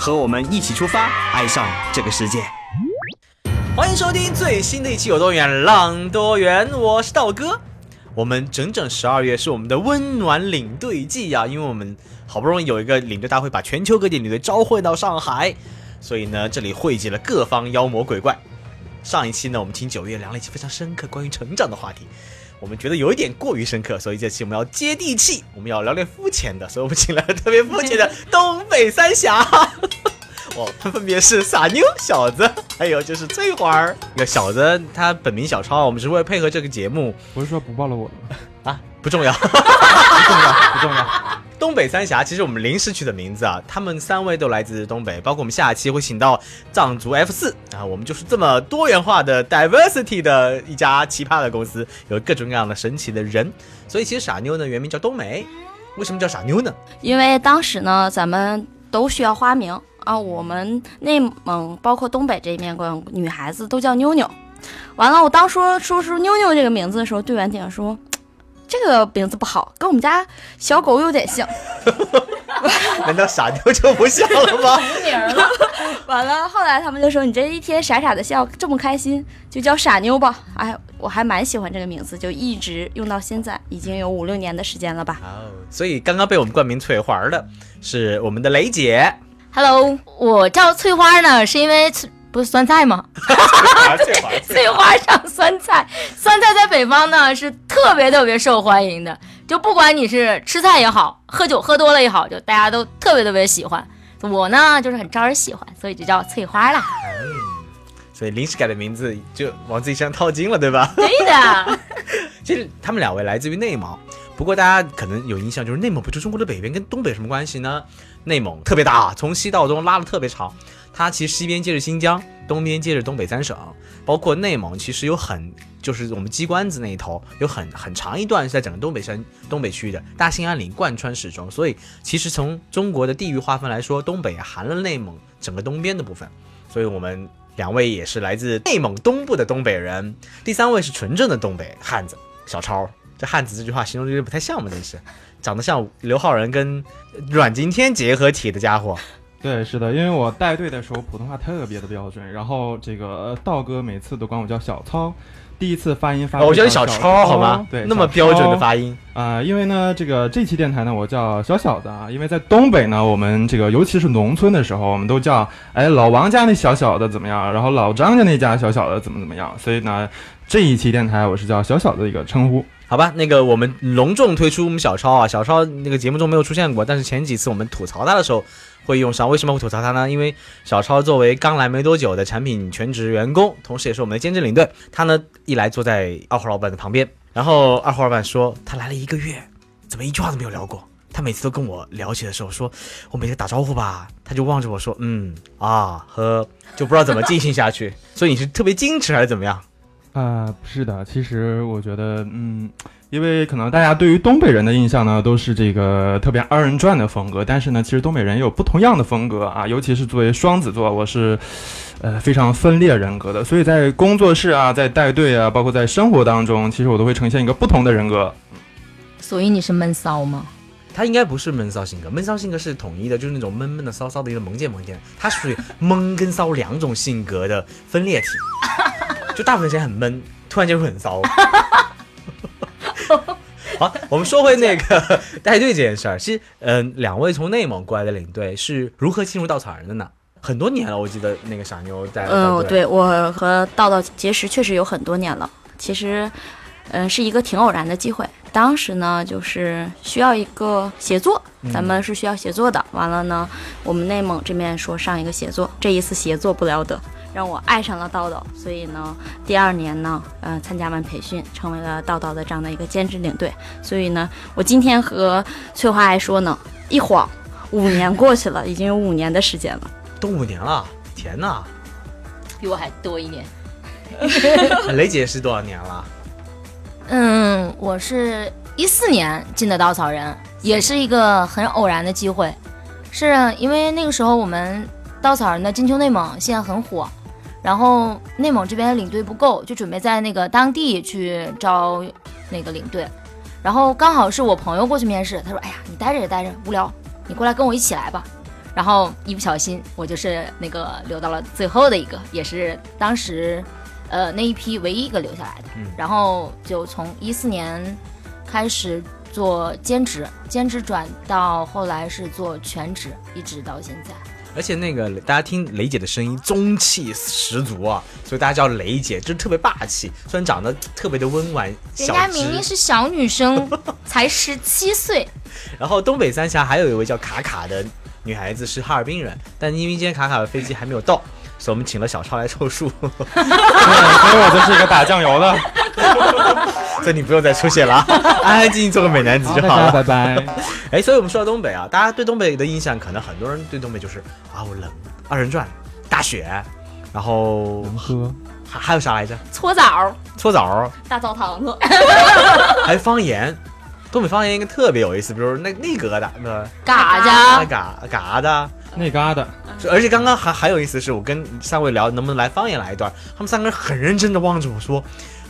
和我们一起出发，爱上这个世界。欢迎收听最新的一期《有多远浪多远》，我是道哥。我们整整十二月是我们的温暖领队季啊，因为我们好不容易有一个领队大会，把全球各地领队召唤到上海，所以呢，这里汇集了各方妖魔鬼怪。上一期呢，我们听九月聊了一期非常深刻关于成长的话题，我们觉得有一点过于深刻，所以这期我们要接地气，我们要聊点肤浅的，所以我们请来了特别肤浅的东北三峡。哦，他分别是傻妞、小子，还有就是翠花儿。那个小子他本名小超，我们是为了配合这个节目不是说不暴露我的吗？啊，不重要，不重要，不重要。东北三峡其实我们临时取的名字啊，他们三位都来自东北，包括我们下期会请到藏族 F 四啊，我们就是这么多元化的 diversity 的一家奇葩的公司，有各种各样的神奇的人。所以其实傻妞呢原名叫冬梅，为什么叫傻妞呢？因为当时呢，咱们都需要花名啊，我们内蒙包括东北这边管女孩子都叫妞妞。完了，我当说说出妞妞这个名字的时候，队员点说这个名字不好，跟我们家小狗有点像。难道傻妞就不像了吗？名了。完了，后来他们就说你这一天傻傻的笑，这么开心，就叫傻妞吧。哎，我还蛮喜欢这个名字，就一直用到现在，已经有五六年的时间了吧。哦，所以刚刚被我们冠名翠花的是我们的雷姐。Hello，我叫翠花呢，是因为翠不是酸菜吗？翠花，翠花，上酸菜，酸菜在北方呢是特别特别受欢迎的，就不管你是吃菜也好，喝酒喝多了也好，就大家都特别特别喜欢。我呢就是很招人喜欢，所以就叫翠花啦。所以临时改的名字就往自己身上套金了，对吧？对的，其实他们两位来自于内蒙，不过大家可能有印象，就是内蒙不就中国的北边，跟东北什么关系呢？内蒙特别大，从西到东拉的特别长。它其实西边接着新疆，东边接着东北三省，包括内蒙其实有很就是我们鸡冠子那一头有很很长一段是在整个东北山东北区域的大兴安岭贯穿始终，所以其实从中国的地域划分来说，东北含了内蒙整个东边的部分，所以我们两位也是来自内蒙东部的东北人，第三位是纯正的东北汉子小超。这汉子这句话形容有点不太像嘛，真是长得像刘昊然跟阮经天结合体的家伙。对，是的，因为我带队的时候普通话特别的标准，然后这个呃道哥每次都管我叫小超，第一次发音发哦我叫你小小超好吗？对，那么标准的发音。啊、因为呢，这个这期电台呢，我叫小小的啊，因为在东北呢，我们这个尤其是农村的时候，我们都叫哎老王家那小小的怎么样，然后老张家那家小小的怎么怎么样，所以呢，这一期电台我是叫小小的一个称呼。好吧，那个我们隆重推出我们小超啊，小超那个节目中没有出现过，但是前几次我们吐槽他的时候会用上。为什么会吐槽他呢？因为小超作为刚来没多久的产品全职员工，同时也是我们的兼职领队，他呢一来坐在二号老板的旁边，然后二号老板说他来了一个月，怎么一句话都没有聊过。他每次都跟我聊起的时候说，我每次打招呼吧，他就望着我说，嗯啊呵，就不知道怎么进行下去。所以你是特别矜持还是怎么样？啊、不是的，其实我觉得，嗯，因为可能大家对于东北人的印象呢，都是这个特别二人转的风格，但是呢，其实东北人也有不同样的风格啊，尤其是作为双子座，我是，呃，非常分裂人格的，所以在工作室啊，在带队啊，包括在生活当中，其实我都会呈现一个不同的人格。所以你是闷骚吗？他应该不是闷骚性格，闷骚性格是统一的，就是那种闷闷的、骚骚的一个萌贱萌贱。他属于 闷跟骚两种性格的分裂体，就大部分时间很闷，突然间会很骚。好，我们说回那个 带队这件事儿。其实，嗯、两位从内蒙过来的领队是如何进入稻草人的呢？很多年了，我记得那个傻妞带嗯，对我和道道结识确实有很多年了。其实，嗯，是一个挺偶然的机会。当时呢，就是需要一个协作，咱们是需要协作的。完了呢，我们内蒙这边说上一个协作，这一次协作不了得，让我爱上了道道。所以呢，第二年呢，呃，参加完培训，成为了道道的这样的一个兼职领队。所以呢，我今天和翠花还说呢，一晃五年过去了，已经有五年的时间了。都五年了，天呐，比我还多一年。雷姐是多少年了？嗯，我是一四年进的稻草人，也是一个很偶然的机会，是因为那个时候我们稻草人的金秋内蒙现在很火，然后内蒙这边领队不够，就准备在那个当地去招那个领队，然后刚好是我朋友过去面试，他说：“哎呀，你待着也待着无聊，你过来跟我一起来吧。”然后一不小心，我就是那个留到了最后的一个，也是当时。呃，那一批唯一一个留下来的，嗯然后就从一四年开始做兼职，兼职转到后来是做全职，一直到现在。而且那个大家听雷姐的声音，中气十足啊，所以大家叫雷姐，就是特别霸气。虽然长得特别的温婉人家明明，是小女生，才十七岁，然后东北三峡还有一位叫卡卡的女孩子是哈尔滨人，但因为今天卡卡的飞机还没有到，所以我们请了小超来凑数，对，所以我就是一个打酱油的。所以你不用再出现了啊，安安静静做个美男子就好了。拜拜。哎，所以我们说到东北啊，大家对东北的印象，可能很多人对东北就是啊，我冷，二人转，大雪，然后能喝，还还有啥来着？搓澡，搓澡，大澡堂子，还有方言。东北方言应该特别有意思，比如那那疙瘩，那嘎嘎嘎的。那嘎达，而且刚刚还还有意思是，我跟三位聊能不能来方言来一段，他们三个人很认真的望着我说，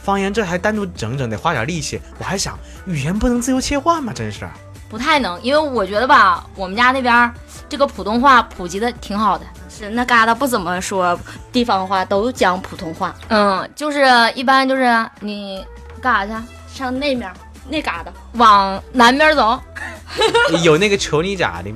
方言这还单独整整得花点力气。我还想，语言不能自由切换吗？真是。不太能，因为我觉得吧，我们家那边儿这个普通话普及的挺好的。是那旮瘩不怎么说地方话，都讲普通话。嗯，就是一般就是你干啥去？上那面那旮瘩，往南边走，有那个求你咋的？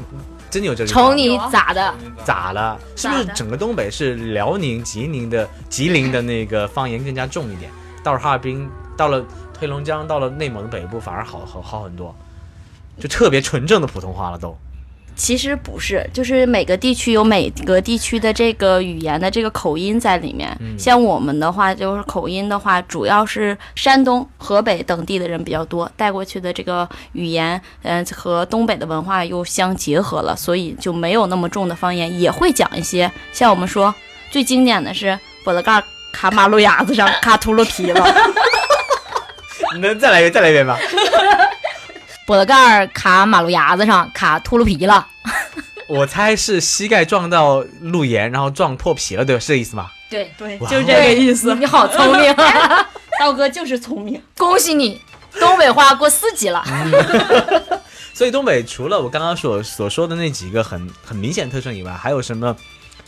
真有这个？瞅你咋的？咋了？是不是整个东北是辽宁、吉林的吉林的那个方言更加重一点？到了哈尔滨，到了黑龙江，到了内蒙的北部，反而好好好很多，就特别纯正的普通话了都。其实不是，就是每个地区有每个地区的这个语言的这个口音在里面。嗯像我们的话，就是口音的话，主要是山东、河北等地的人比较多，带过去的这个语言，嗯、和东北的文化又相结合了，所以就没有那么重的方言，也会讲一些。像我们说最经典的是“脖子盖卡马路牙子上卡秃噜皮了你 能再来一遍，再来一遍吧？脖子盖儿卡马路牙子上，卡秃噜皮了。我猜是膝盖撞到路沿，然后撞破皮了，对吧？是这意思吗？对”，对，就是这个意思。你好聪明，道哥就是聪明。恭喜你，东北话过四级了。所以东北除了我刚刚所所说的那几个很很明显的特征以外，还有什么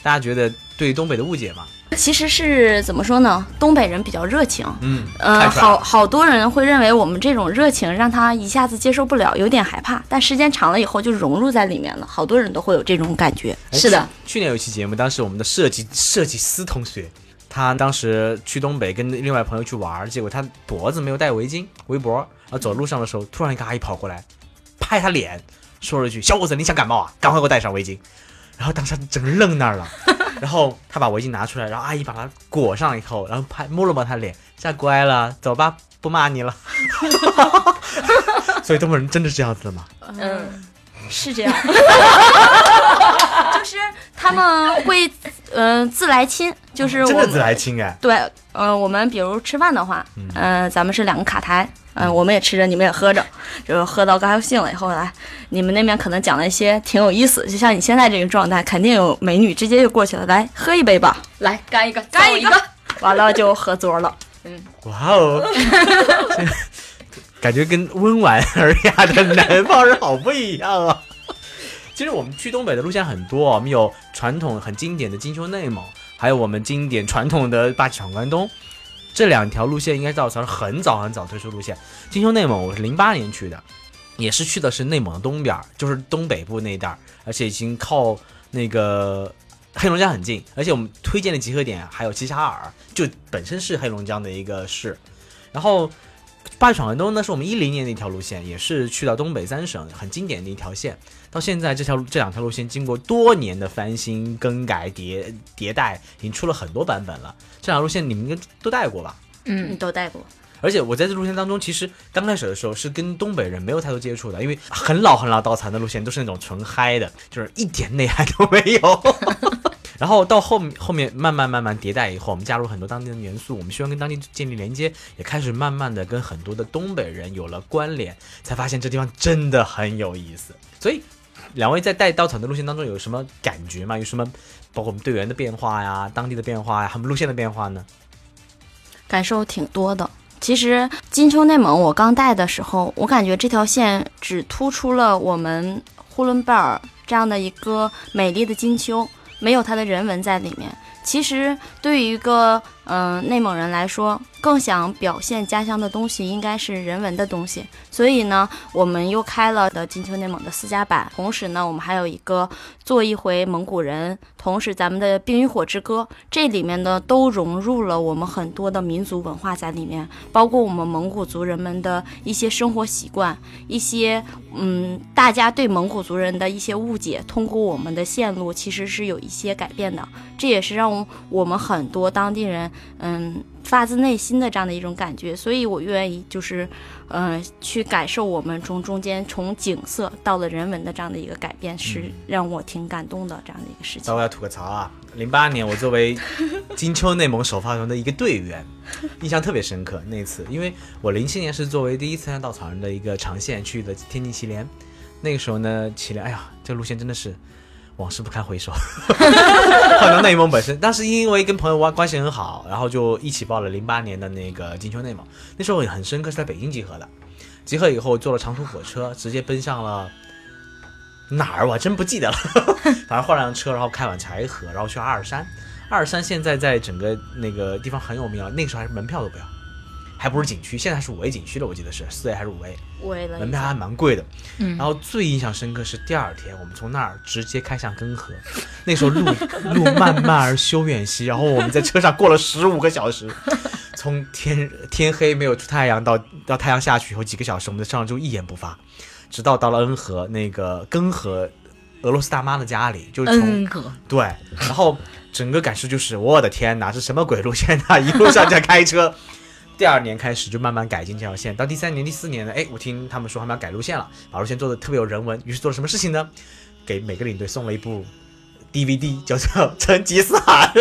大家觉得对东北的误解吗？其实是怎么说呢？东北人比较热情，嗯，呃，好好多人会认为我们这种热情让他一下子接受不了，有点害怕。但时间长了以后就融入在里面了，好多人都会有这种感觉。哎是的，去去年有一期节目，当时我们的设计设计师同学，他当时去东北跟另外朋友去玩，结果他脖子没有戴围巾围脖，然后走路上的时候，突然一个阿姨跑过来，拍他脸，说了一句：“小伙子，你想感冒啊？赶快给我戴上围巾。”然后当时他整个愣那儿了，然后他把围巾拿出来，然后阿姨把它裹上以后，然后拍摸了摸他脸，现在乖了，走吧，不骂你了。所以东北人真的是这样子的吗？嗯，是这样，就是他们会呃自来亲，就是我真的自来亲哎，对，呃，我们比如吃饭的话，嗯、咱们是两个卡台，嗯、我们也吃着，你们也喝着，就是喝到高兴了以后来，你们那边可能讲了一些挺有意思，就像你现在这个状态，肯定有美女直接就过去了，来喝一杯吧，来干一个，干一个一个。完了就合桌了。嗯哇哦，感觉跟温婉尔雅的南方人好不一样啊！其实我们去东北的路线很多，我们有传统很经典的金秋内蒙，还有我们经典传统的八旗闯关东。这两条路线应该造成很早很早推出路线。金秋内蒙我是零八年去的，也是去的是内蒙的东边，就是东北部那一带，而且已经靠那个黑龙江很近，而且我们推荐的集合点还有齐齐哈尔，就本身是黑龙江的一个市。然后八里闯关东呢，是我们一零年的一条路线，也是去到东北三省很经典的一条线。到现在这条这两条路线经过多年的翻新、更改、迭迭代，已经出了很多版本了。这两条路线你们应该都带过吧？嗯，都带过，而且我在这路线当中，其实刚开始的时候是跟东北人没有太多接触的，因为很老很老稻残的路线都是那种纯嗨的，就是一点内涵都没有。然后到后面后面慢慢慢慢迭代以后，我们加入很多当地的元素，我们希望跟当地建立连接，也开始慢慢的跟很多的东北人有了关联，才发现这地方真的很有意思。所以，两位在带稻草的路线当中有什么感觉吗？有什么包括我们队员的变化呀、当地的变化呀、他们路线的变化呢？感受挺多的。其实金秋内蒙我刚带的时候，我感觉这条线只突出了我们呼伦贝尔这样的一个美丽的金秋，没有它的人文在里面。其实对于一个嗯、内蒙人来说，更想表现家乡的东西应该是人文的东西。所以呢，我们又开了的金秋内蒙的私家版，同时呢，我们还有一个做一回蒙古人，同时咱们的《冰与火之歌》这里面呢都融入了我们很多的民族文化在里面，包括我们蒙古族人们的一些生活习惯，一些嗯大家对蒙古族人的一些误解，通过我们的线路其实是有一些改变的，这也是让我们很多当地人嗯发自内心的这样的一种感觉，所以我愿意就是呃去感受我们从中间从景色到了人文的这样的一个改变，是让我挺感动的这样的一个事情那我要吐个槽啊！零八年我作为 金秋内蒙首发团的一个队员，印象特别深刻。那次，因为我零七年是作为第一次参加稻草人的一个长线去的天津祁连，那个时候呢，祁连，哎呀，这个路线真的是往事不堪回首。可能内蒙本身，当时因为跟朋友关关系很好，然后就一起报了零八年的那个金秋内蒙。那时候也很深刻，是在北京集合的。集合以后坐了长途火车，直接奔向了哪儿？我还真不记得了。反正换辆车，然后开往柴河，然后去阿尔山。阿尔山现在在整个那个地方很有名啊，那时候还是门票都不要，还不是景区，现在是五 A 景区了，我记得是四 A 还是五 A，为了门票还蛮贵的。嗯。然后最印象深刻是第二天，我们从那儿直接开向根河，那时候路路漫漫而修远兮，然后我们在车上过了十五个小时，从天天黑没有出太阳到到太阳下去以后几个小时，我们在车上就一言不发，直到到了恩河那个根河俄罗斯大妈的家里，就是从、恩哥，对，然后整个感受就是我的天哪，这什么鬼路线啊！一路上在开车。第二年开始就慢慢改进这条线，到第三年、第四年呢，哎，我听他们说他们要改路线了，把路线做的特别有人文，于是做了什么事情呢？给每个领队送了一部 DVD，叫做《成吉思汗》，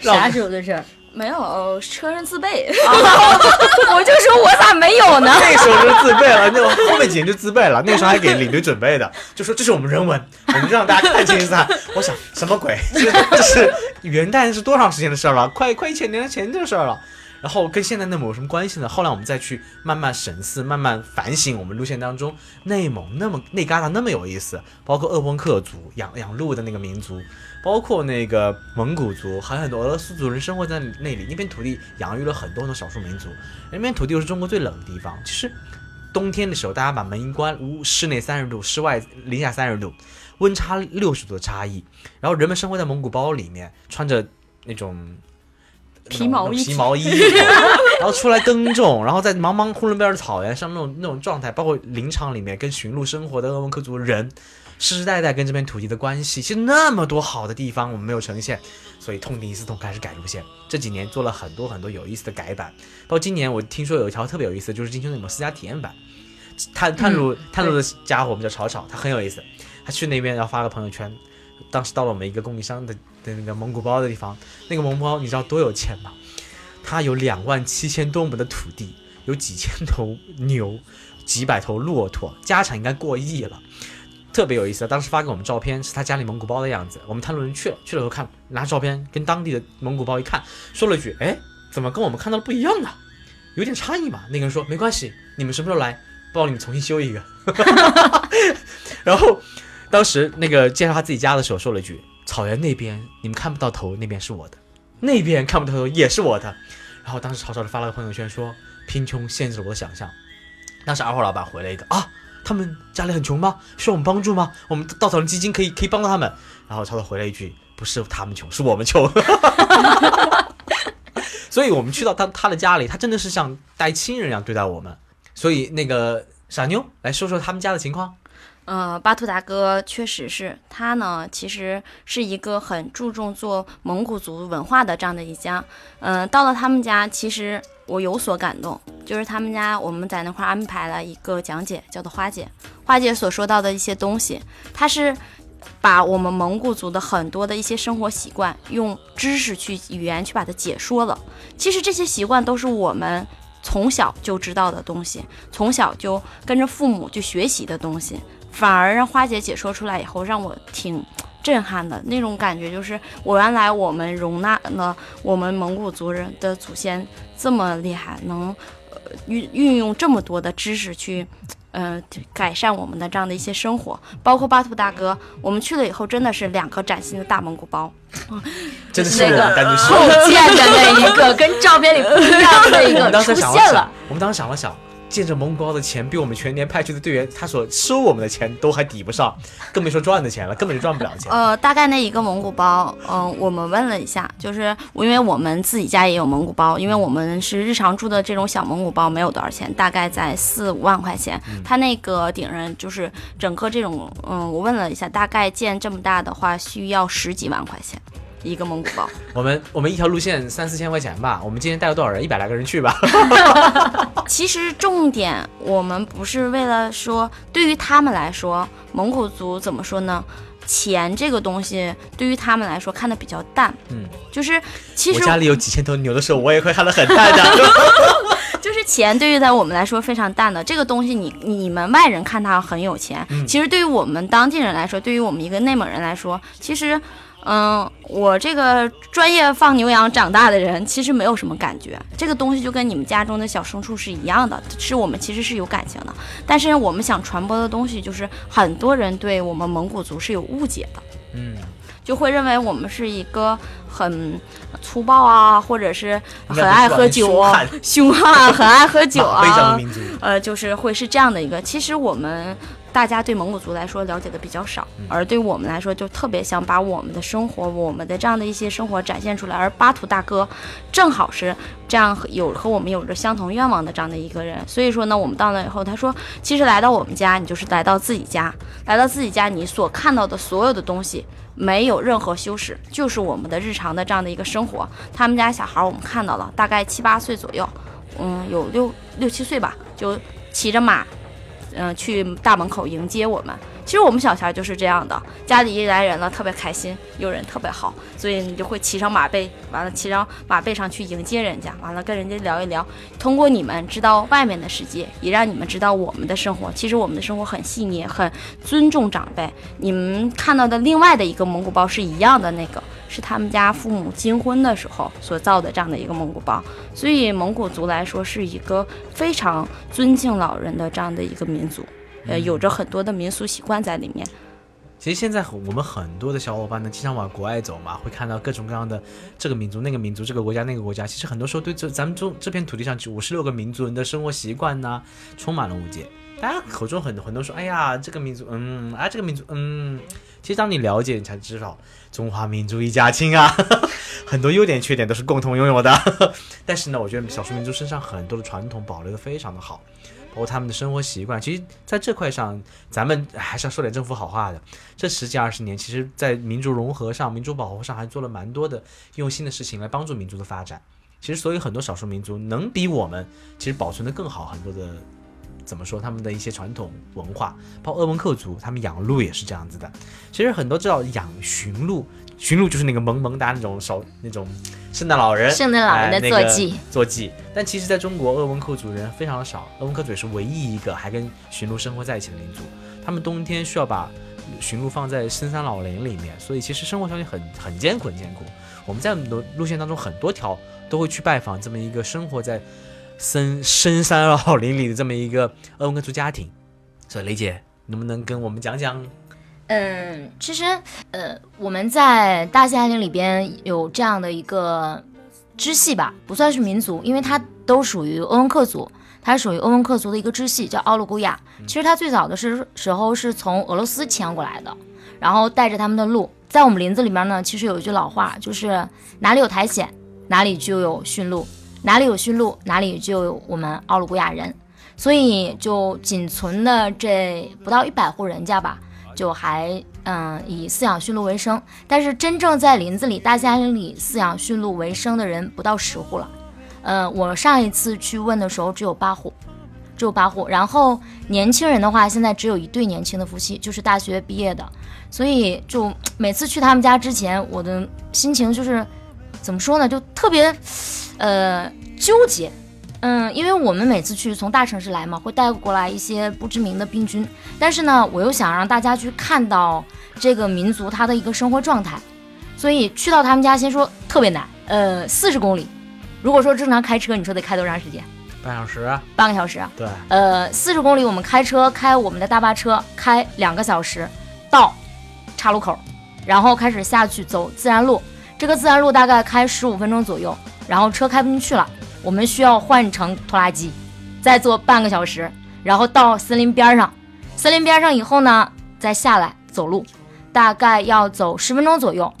啥时候的事儿？没有车上自备，我就说我咋没有呢？那时候就自备了，那后面几年就自备了。那时候还给领队准备的，就说这是我们人文，我们让大家看成吉思汗。我想什么鬼？这这是元旦是多长时间的事儿了？快快一千年前的事儿了。然后跟现在内蒙有什么关系呢？后来我们再去慢慢审视、慢慢反省我们路线当中内蒙那么那旮旯那么有意思，包括鄂温克族养养鹿的那个民族，包括那个蒙古族，还有很多俄罗斯族人生活在那里。那片土地养育了很多很多少数民族，那边土地又是中国最冷的地方。其实冬天的时候，大家把门一关，屋室内三十度，室外零下三十度，温差六十度的差异。然后人们生活在蒙古包里面，穿着那种皮毛衣皮毛衣，然后出来耕种，然后在茫茫呼伦贝尔草原上那种那种状态，包括林场里面跟驯鹿生活的鄂温克族人，世世代代跟这片土地的关系，其实那么多好的地方我们没有呈现，所以痛定思痛开始改路线。这几年做了很多很多有意思的改版，包括今年我听说有一条特别有意思，就是金秋内蒙私家体验版，探探路、探路的家伙我们叫吵吵，他很有意思，他去那边然后发个朋友圈。当时到了我们一个供应商的的那个蒙古包的地方，那个蒙古包你知道多有钱吗？他有两万七千多亩的土地，有几千头牛，几百头骆驼，家产应该过亿了，特别有意思。当时发给我们照片，是他家里蒙古包的样子。我们探路人去了，去了以后看，拿照片跟当地的蒙古包一看，说了句：“哎，怎么跟我们看到的不一样啊？有点差异嘛。”那个人说：“没关系，你们什么时候来，帮你们重新修一个。”然后当时那个介绍他自己家的时候说了一句：“草原那边你们看不到头，那边是我的；那边看不到头也是我的。”然后当时曹操就发了个朋友圈说：“贫穷限制了我的想象。”当时二货老板回了一个：“啊，他们家里很穷吗？需要我们帮助吗？我们稻草人基金可以可以帮到他们。”然后曹操回了一句：“不是他们穷，是我们穷。”所以我们去到他他的家里，他真的是像待亲人一样对待我们。所以那个傻妞来说说他们家的情况。呃，巴图大哥确实是他呢，其实是一个很注重做蒙古族文化的这样的一家。嗯、到了他们家，其实我有所感动，就是他们家我们在那块安排了一个讲解，叫做花姐。花姐所说到的一些东西，她是把我们蒙古族的很多的一些生活习惯，用知识去语言去把它解说了。其实这些习惯都是我们从小就知道的东西，从小就跟着父母去学习的东西，反而让花姐解说出来以后，让我挺 震撼的那种感觉，就是我原来我们容纳了我们蒙古族人的祖先这么厉害，能呃运运用这么多的知识去。呃，改善我们的这样的一些生活，包括巴图大哥，我们去了以后，真的是两个崭新的大蒙古包，真的是那个们感觉是。后建的那一个，跟照片里不一样的一个出现了。，我们当时想了想，见着蒙古包的钱比我们全年派去的队员他所收我们的钱都还抵不上，更别说赚的钱了，根本就赚不了钱。呃，大概那一个蒙古包，嗯、我们问了一下，就是因为我们自己家也有蒙古包，因为我们是日常住的这种小蒙古包，没有多少钱，大概在四五万块钱。它那个顶上就是整个这种，嗯，我问了一下，大概建这么大的话，需要十几万块钱一个蒙古包。我们我们一条路线三四千块钱吧，我们今天带了多少人？一百来个人去吧。其实重点我们不是为了说，对于他们来说，蒙古族怎么说呢？钱这个东西对于他们来说看得比较淡，嗯，就是其实我家里有几千头牛的时候，我也会看得很淡的。就是钱对于在我们来说非常淡的这个东西你，你们外人看他很有钱，嗯其实对于我们当地人来说，对于我们一个内蒙人来说，其实，嗯，我这个专业放牛羊长大的人，其实没有什么感觉。这个东西就跟你们家中的小牲畜是一样的，是我们其实是有感情的。但是我们想传播的东西，就是很多人对我们蒙古族是有误解的。嗯，就会认为我们是一个很粗暴啊，或者是很爱喝酒啊、凶悍、很爱喝酒啊，呃，就是会是这样的一个。其实我们大家对蒙古族来说了解的比较少，而对我们来说就特别想把我们的生活、我们的这样的一些生活展现出来。而巴图大哥正好是这样有和我们有着相同愿望的这样的一个人，所以说呢，我们到那以后，他说，其实来到我们家，你就是来到自己家，来到自己家，你所看到的所有的东西。没有任何修饰，就是我们的日常的这样的一个生活。他们家小孩儿我们看到了，大概七八岁左右，嗯，有六六七岁吧，就骑着马，嗯、去大门口迎接我们。其实我们小前儿就是这样的，家里一来人了，特别开心，有人特别好，所以你就会骑上马背，完了骑上马背上去迎接人家，完了跟人家聊一聊。通过你们知道外面的世界，也让你们知道我们的生活。其实我们的生活很细腻，很尊重长辈。你们看到的另外的一个蒙古包是一样的，那个是他们家父母金婚的时候所造的这样的一个蒙古包。所以蒙古族来说是一个非常尊敬老人的这样的一个民族，呃，有着很多的民俗习惯在里面。其实现在我们很多的小伙伴呢，经常往国外走嘛，会看到各种各样的这个民族、那个民族、这个国家、那个国家。其实很多时候对这咱们中这片土地上五十六个民族人的生活习惯呢，充满了误解。大家口中很多很多说，哎呀，这个民族，嗯，啊，这个民族，嗯。其实当你了解，你才知道中华民族一家亲啊，很多优点缺点都是共同拥有的。但是呢，我觉得少数民族身上很多的传统保留的非常的好。包括他们的生活习惯，其实在这块上，咱们还是要说点政府好话的。这十几二十年，其实在民族融合上、民族保护上，还做了蛮多的用心的事情来帮助民族的发展。其实，所以很多少数民族能比我们其实保存的更好很多的，怎么说？他们的一些传统文化，包括鄂温克族，他们养鹿也是这样子的。其实很多知道养驯鹿，驯鹿就是那个萌萌哒那种手那种圣诞老人，圣诞老人的哎那个坐骑坐骑。但其实，在中国，鄂温克族人非常的少，鄂温克族也是唯一一个还跟驯鹿生活在一起的民族。他们冬天需要把驯鹿放在深山老林里面，所以其实生活条件很很艰苦，很艰苦。我们在路路线当中很多条都会去拜访这么一个生活在深深山老林里的这么一个鄂温克族家庭。所以雷姐能不能跟我们讲讲？嗯，其实呃，我们在大兴安岭里边有这样的一个支系吧，不算是民族，因为它都属于鄂温克族，它是属于鄂温克族的一个支系，叫奥鲁古雅。其实它最早的是时候是从俄罗斯迁过来的，然后带着他们的鹿，在我们林子里面呢，其实有一句老话，就是哪里有苔藓，哪里就有驯鹿，哪里有驯鹿，哪里就有我们奥鲁古雅人。所以就仅存的这不到一百户人家吧，就还嗯以饲养驯鹿为生。但是真正在林子里、大兴安岭里饲养驯鹿为生的人不到十户了。呃，我上一次去问的时候只有八户，只有八户。然后年轻人的话，现在只有一对年轻的夫妻，就是大学毕业的。所以就每次去他们家之前，我的心情就是怎么说呢，就特别呃纠结。嗯，因为我们每次去从大城市来嘛，会带过来一些不知名的病菌，但是呢，我又想让大家去看到这个民族它的一个生活状态，所以去到他们家，先说特别难，呃，四十公里，如果说正常开车，你说得开多长时间？半小时啊，半个小时啊。对，呃，四十公里，我们开车开我们的大巴车开两个小时，到岔路口，然后开始下去走自然路，这个自然路大概开十五分钟左右，然后车开不进去了。我们需要换成拖拉机，再坐半个小时，然后到森林边上。森林边上以后呢，再下来走路，大概要走十分钟左右。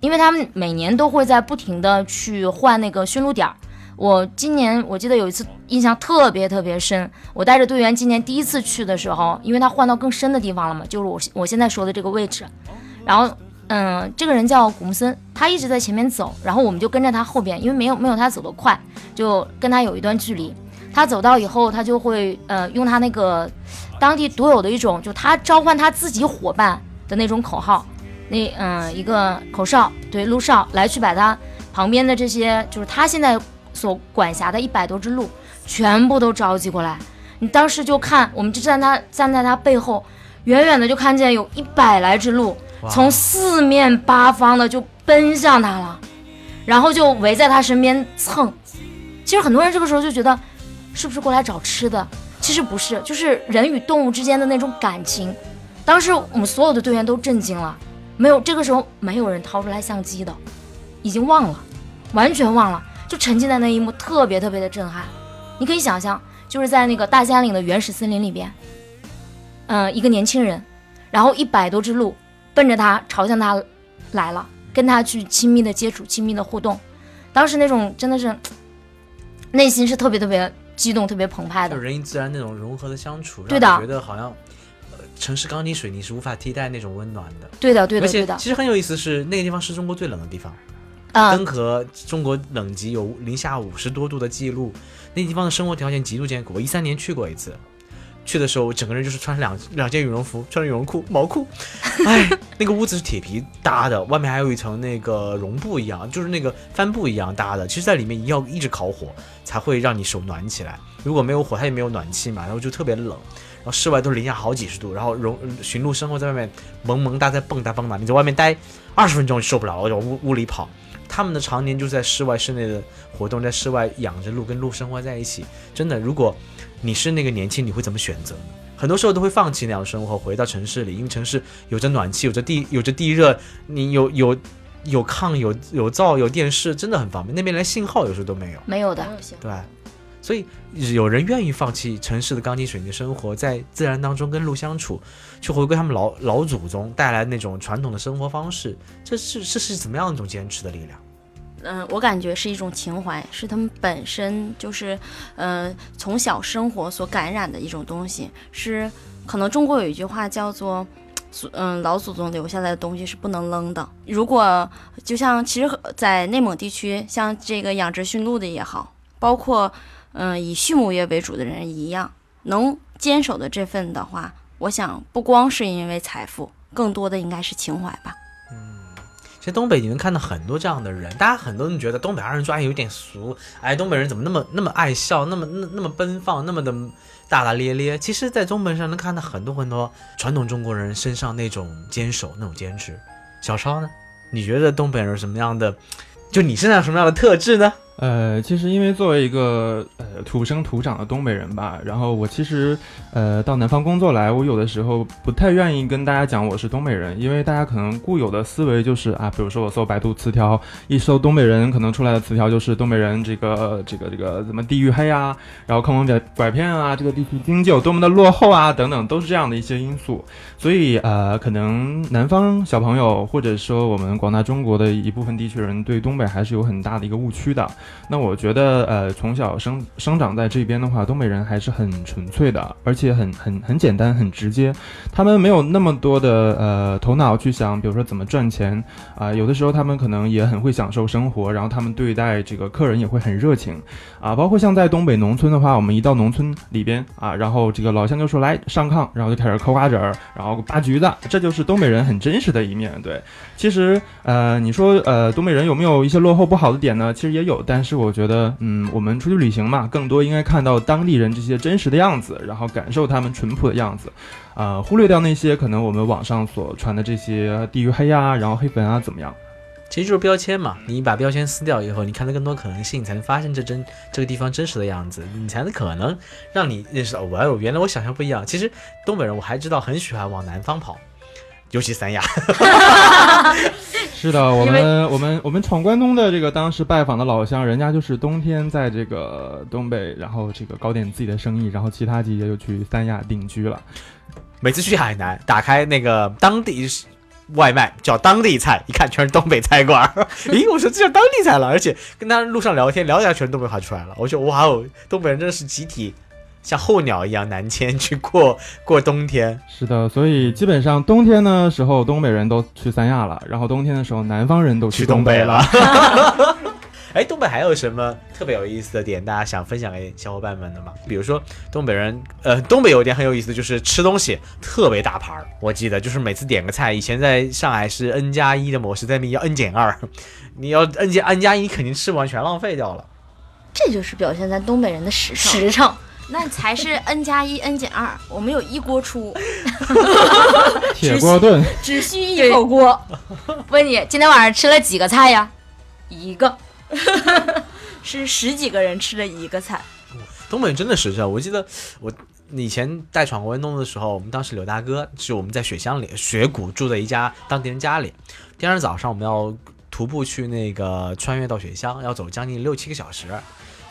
因为他们每年都会在不停的去换那个驯鹿点儿。我今年我记得有一次印象特别特别深，我带着队员今年第一次去的时候，因为他换到更深的地方了嘛，就是我我现在说的这个位置，然后。嗯，这个人叫古木森，他一直在前面走，然后我们就跟着他后边，因为没有没有他走得快，就跟他有一段距离。他走到以后，他就会呃用他那个当地独有的一种，就他召唤他自己伙伴的那种口号，那嗯一个口哨，对鹿哨来去把他旁边的这些，就是他现在所管辖的一百多只鹿全部都召集过来。你当时就看，我们就站他站在他背后，远远的就看见有一百来只鹿。从四面八方的就奔向他了，然后就围在他身边蹭。其实很多人这个时候就觉得，是不是过来找吃的？其实不是，就是人与动物之间的那种感情。当时我们所有的队员都震惊了，没有这个时候没有人掏出来相机的，已经忘了，完全忘了，就沉浸在那一幕，特别特别的震撼。你可以想象，就是在那个大兴安岭的原始森林里边，嗯，一个年轻人，然后一百多只鹿。奔着他朝向他来了，跟他去亲密的接触、亲密的互动，当时那种真的是内心是特别特别激动、特别澎湃的。就人与自然那种融合的相处，对的，觉得好像呃城市钢筋水泥是无法替代那种温暖的。对的，对的，对的。其实很有意思，是那个地方是中国最冷的地方，登和中国冷极有零下五十多度的记录，那地方的生活条件极度艰苦。我一三年去过一次。去的时候，整个人就是穿两两件羽绒服，穿着羽绒裤、毛裤。哎，那个屋子是铁皮搭的，外面还有一层那个绒布一样，就是那个帆布一样搭的。其实，在里面要一直烤火，才会让你手暖起来。如果没有火，它也没有暖气嘛，然后就特别冷。然后室外都零下好几十度，然后绒驯鹿生活在外面，萌萌哒在蹦哒蹦哒。你在外面待二十分钟就受不了了，往屋屋里跑。他们的常年就在室外室内的活动，在室外养着鹿，跟鹿生活在一起。真的，如果你是那个年轻，你会怎么选择？很多时候都会放弃那样的生活，回到城市里，因为城市有着暖气，有着地，有着地热，你有有有炕，有有灶，有电视，真的很方便。那边连信号有时候都没有，没有的。对，所以有人愿意放弃城市的钢筋水泥生活，在自然当中跟鹿相处，去回归他们老老祖宗带来那种传统的生活方式，这是这是怎么样一种坚持的力量？嗯，我感觉是一种情怀，是他们本身就是，呃，从小生活所感染的一种东西。是可能中国有一句话叫做，嗯，老祖宗留下来的东西是不能扔的。如果就像其实，在内蒙地区，像这个养殖驯鹿的也好，包括嗯以畜牧业为主的人一样，能坚守的这份的话，我想不光是因为财富，更多的应该是情怀吧。嗯其实东北你能看到很多这样的人，大家很多人觉得东北二人转有点俗，哎，东北人怎么那么那么爱笑，那么那那么奔放，那么的大大咧咧？其实，在东北上能看到很多很多传统中国人身上那种坚守、那种坚持。小超呢？你觉得东北人什么样的？就你身上什么样的特质呢？呃，其实因为作为一个呃土生土长的东北人吧，然后我其实呃到南方工作来，我有的时候不太愿意跟大家讲我是东北人，因为大家可能固有的思维就是啊，比如说我搜百度词条，一搜东北人，可能出来的词条就是东北人这个这个这个怎么地域黑啊，然后坑蒙拐拐骗啊，这个地区经济有多么的落后啊，等等，都是这样的一些因素。所以呃，可能南方小朋友或者说我们广大中国的一部分地区人对东北还是有很大的一个误区的。那我觉得，呃，从小生生长在这边的话，东北人还是很纯粹的，而且很很很简单、很直接。他们没有那么多的呃头脑去想，比如说怎么赚钱啊。有的时候他们可能也很会享受生活，然后他们对待这个客人也会很热情啊。包括像在东北农村的话，我们一到农村里边啊，然后这个老乡就说来上炕，然后就开始嗑瓜子儿，然后扒橘子，这就是东北人很真实的一面。对，其实呃，你说呃，东北人有没有一些落后不好的点呢？其实也有，但是我觉得，嗯，我们出去旅行嘛，更多应该看到当地人这些真实的样子，然后感受他们淳朴的样子，啊，忽略掉那些可能我们网上所传的这些地域黑呀，然后黑粉啊，怎么样？其实就是标签嘛，你把标签撕掉以后，你看到更多可能性，才能发现这真这个地方真实的样子，你才能可能让你认识到，哇哦，原来我想象不一样。其实东北人我还知道很喜欢往南方跑。尤其三亚，是的，我们我们我们闯关东的这个当时拜访的老乡，人家就是冬天在这个东北，然后这个搞点自己的生意，然后其他季节就去三亚定居了。每次去海南，打开那个当地外卖叫当地菜，一看全是东北菜馆儿。咦，我说这叫当地菜了，而且跟他路上聊天，聊起来全是东北话出来了。我说哇哦，东北人真的是集体。像候鸟一样南迁去过过冬天，是的，所以基本上冬天的时候，东北人都去三亚了，然后冬天的时候，南方人都去东北了。哎，东北还有什么特别有意思的点，大家想分享给小伙伴们的吗？比如说东北人，呃，东北有一点很有意思，就是吃东西特别大盘儿。我记得就是每次点个菜，以前在上海是 N 加一的模式，在那边要 N 减二，你要 N 加 N 加一，肯定吃不完，全浪费掉了。这就是表现咱东北人的实诚。实诚。那才是 n 加一 n 减二，我们有一锅出，铁锅炖，只需一口锅。问你今天晚上吃了几个菜呀？一个，是十几个人吃了一个菜。东北人真的实诚，我记得我以前带闯关东的时候，我们当时柳大哥是我们在雪乡里雪谷住的一家当地人家里，第二天早上我们要徒步去那个穿越到雪乡，要走将近六七个小时。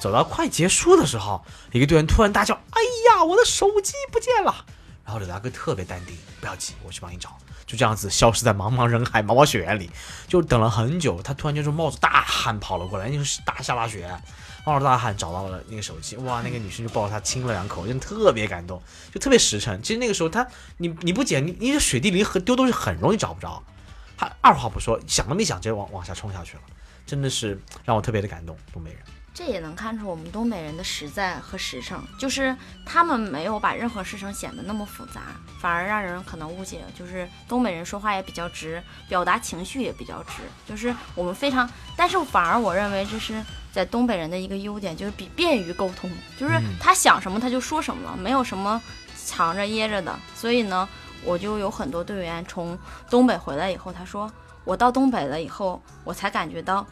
走到快结束的时候，一个队员突然大叫：“哎呀，我的手机不见了！”然后柳大哥特别淡定：“不要急，我去帮你找。”就这样子消失在茫茫人海、茫茫雪原里，就等了很久。他突然间就冒着大汗跑了过来，那是大下大雪，冒着大汗找到了那个手机。哇，那个女生就抱着他亲了两口，真的特别感动，就特别实诚。其实那个时候他，你你不捡，你你雪地里和丢东西很容易找不着。他二话不说，想都没想，直接往往下冲下去了，真的是让我特别的感动，东北人。这也能看出我们东北人的实在和实诚，就是他们没有把任何事情显得那么复杂，反而让人可能误解，就是东北人说话也比较直，表达情绪也比较直，就是我们非常，但是反而我认为这是在东北人的一个优点，就是比便于沟通，就是他想什么他就说什么了，没有什么藏着掖着的，所以呢，我就有很多队员从东北回来以后，他说我到东北了以后，我才感觉到。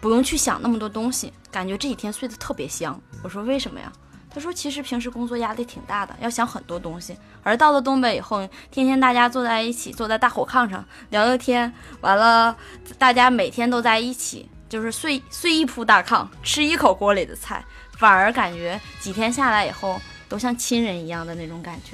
不用去想那么多东西，感觉这几天睡得特别香。我说为什么呀？他说其实平时工作压力挺大的，要想很多东西。而到了东北以后，天天大家坐在一起，坐在大火炕上聊聊天，完了大家每天都在一起，就是睡睡一铺大炕，吃一口锅里的菜，反而感觉几天下来以后，都像亲人一样的那种感觉。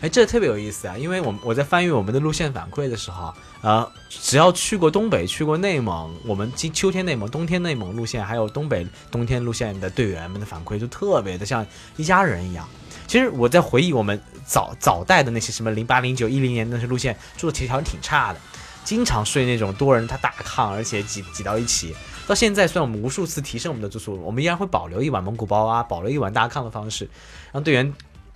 哎，这特别有意思啊！因为我我在翻阅我们的路线反馈的时候，呃，只要去过东北、去过内蒙，我们今秋天内蒙、冬天内蒙路线，还有东北冬天路线的队员们的反馈，就特别的像一家人一样。其实我在回忆我们早早代的那些什么零八、零九、一零年那些路线，住的其实条件挺差的，经常睡那种多人他大炕，而且挤挤到一起。到现在，虽然我们无数次提升我们的住宿，我们依然会保留一碗蒙古包啊，保留一碗大炕的方式，让队员。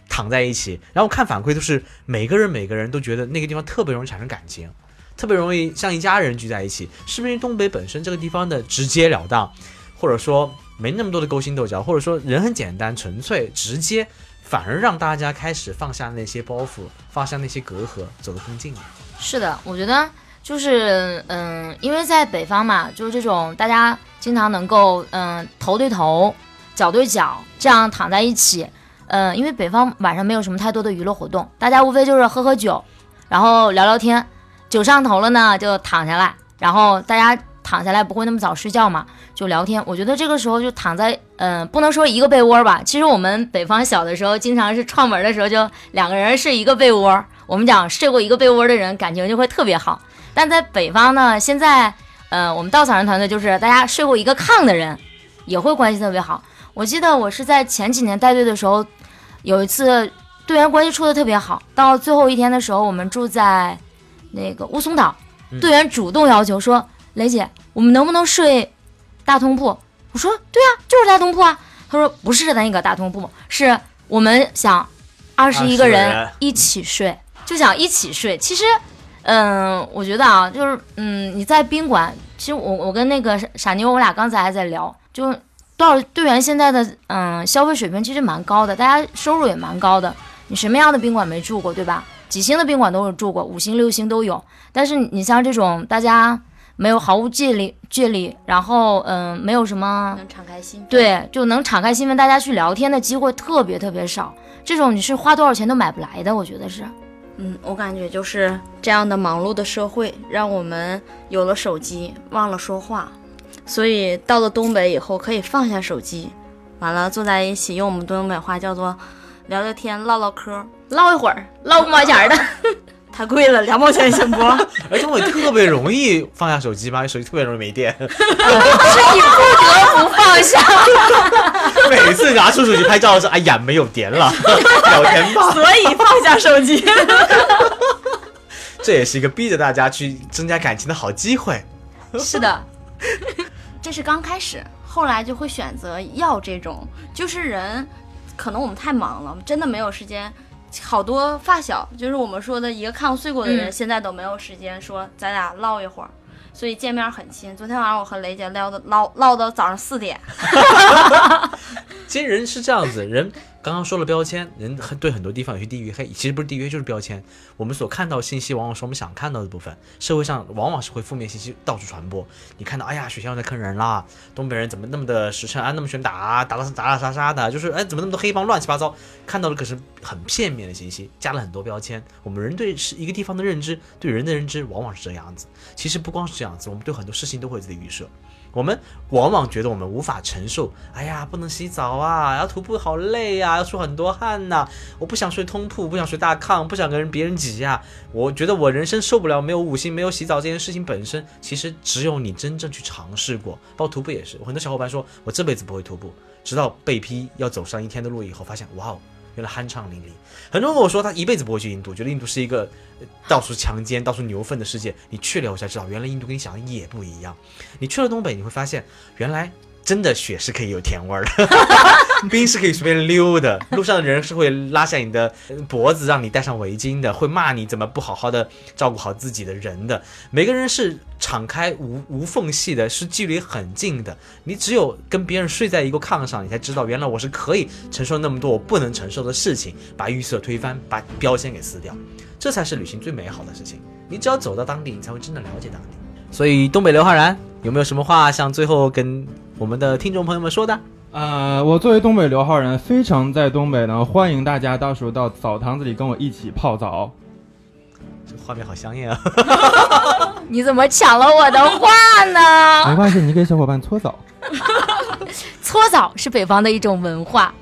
躺在一起，然后看反馈都是每个人每个人都觉得那个地方特别容易产生感情，特别容易像一家人聚在一起。是不是因为东北本身这个地方的直截了当，或者说没那么多的勾心斗角，或者说人很简单纯粹直接，反而让大家开始放下那些包袱，放下那些隔阂，走得更近了。是的，我觉得就是嗯，因为在北方嘛，就是这种大家经常能够嗯头对头，脚对脚这样躺在一起。嗯，因为北方晚上没有什么太多的娱乐活动，大家无非就是喝喝酒，然后聊聊天，酒上头了呢就躺下来，然后大家躺下来不会那么早睡觉嘛，就聊天。我觉得这个时候就躺在，嗯，不能说一个被窝吧，其实我们北方小的时候经常是串门的时候就两个人睡一个被窝，我们讲睡过一个被窝的人感情就会特别好。但在北方呢，现在，嗯，我们稻草人团队就是大家睡过一个炕的人。也会关系特别好。我记得我是在前几年带队的时候，有一次队员关系处的特别好。到最后一天的时候，我们住在那个乌松岛，队员主动要求说：“雷姐，我们能不能睡大通铺？”我说：“对啊，就是大通铺啊。”他说：“不是那个大通铺，是我们想二十一个人一起睡，就想一起睡。其实，嗯，我觉得啊，就是嗯，你在宾馆，其实我我跟那个傻妞，我俩刚才还在聊，就。”多少队员现在的嗯消费水平其实蛮高的，大家收入也蛮高的。你什么样的宾馆没住过，对吧？几星的宾馆都有住过，五星六星都有。但是你像这种大家没有毫无距离距离，然后嗯没有什么能敞开心对，就能敞开心扉大家去聊天的机会特别特别少。这种你是花多少钱都买不来的，我觉得是。嗯，我感觉就是这样的忙碌的社会，让我们有了手机忘了说话。所以到了东北以后，可以放下手机，完了坐在一起，用我们东北话叫做聊聊天、唠唠嗑、唠一会儿，唠五毛钱的，太贵了，两毛钱行不？而且我特别容易放下手机吧，手机特别容易没电，是你不得不放下。每次拿出手机拍照的时候，哎呀，没有电了，聊天吧。所以放下手机，这也是一个逼着大家去增加感情的好机会。是的。这是刚开始，后来就会选择要这种，就是人，可能我们太忙了，真的没有时间。好多发小，就是我们说的一个看我睡过的人，现在都没有时间说咱俩唠一会儿，所以见面很亲。昨天晚上我和雷姐聊的唠唠到早上四点。其实人是这样子，人。刚刚说了标签，人很对很多地方有些地域黑，其实不是地域黑，就是标签。我们所看到信息，往往是我们想看到的部分。社会上往往是会负面信息到处传播。你看到，哎呀，学校在坑人啦，东北人怎么那么的实诚啊，那么喜欢打，打打打打杀杀的，就是哎，怎么那么多黑帮，乱七八糟。看到的可是很片面的信息，加了很多标签。我们人对是一个地方的认知，对人的认知，往往是这样子。其实不光是这样子，我们对很多事情都会有自己预设。我们往往觉得我们无法承受，哎呀，不能洗澡啊，要徒步好累呀，要出很多汗呐，我不想睡通铺，不想睡大炕，不想跟别人挤呀。我觉得我人生受不了没有五星，没有洗澡这件事情本身，其实只有你真正去尝试过。包括徒步也是，很多小伙伴说我这辈子不会徒步，直到被批要走上一天的路以后，发现哇哦。原来酣畅淋漓，很多人跟我说他一辈子不会去印度，觉得印度是一个到处强奸、到处牛粪的世界。你去了我才知道，原来印度跟你想的也不一样。你去了东北，你会发现原来。真的雪是可以有甜味儿的，冰是可以随便溜的，路上的人是会拉下你的脖子让你戴上围巾的，会骂你怎么不好好的照顾好自己的人的。每个人是敞开无无缝隙的，是距离很近的。你只有跟别人睡在一个炕上，你才知道原来我是可以承受那么多我不能承受的事情，把预设推翻，把标签给撕掉，这才是旅行最美好的事情。你只要走到当地，你才会真的了解当地。所以东北刘昊然有没有什么话想最后跟？我们的听众朋友们说的，呃，我作为东北刘昊然，非常在东北呢，欢迎大家到时候到澡堂子里跟我一起泡澡。这画面好香艳啊！你怎么抢了我的话呢？没关系，你给小伙伴搓澡。搓澡是北方的一种文化，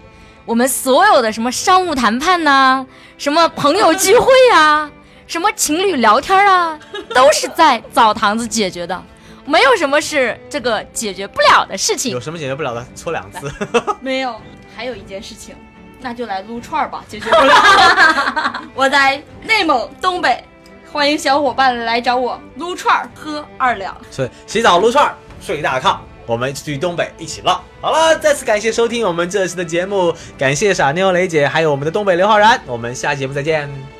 我们所有的什么商务谈判呐，什么朋友聚会啊，什么情侣聊天啊，都是在澡堂子解决的。没有什么是这个解决不了的事情。有什么解决不了的？搓两次。没有，还有一件事情，那就来撸串吧，解决不了。我在内蒙东北，欢迎小伙伴来找我撸串喝二两。所以洗澡撸串睡大炕，我们去东北一起浪。好了，再次感谢收听我们这次的节目，感谢傻妞雷姐，还有我们的东北刘昊然，我们下期节目再见。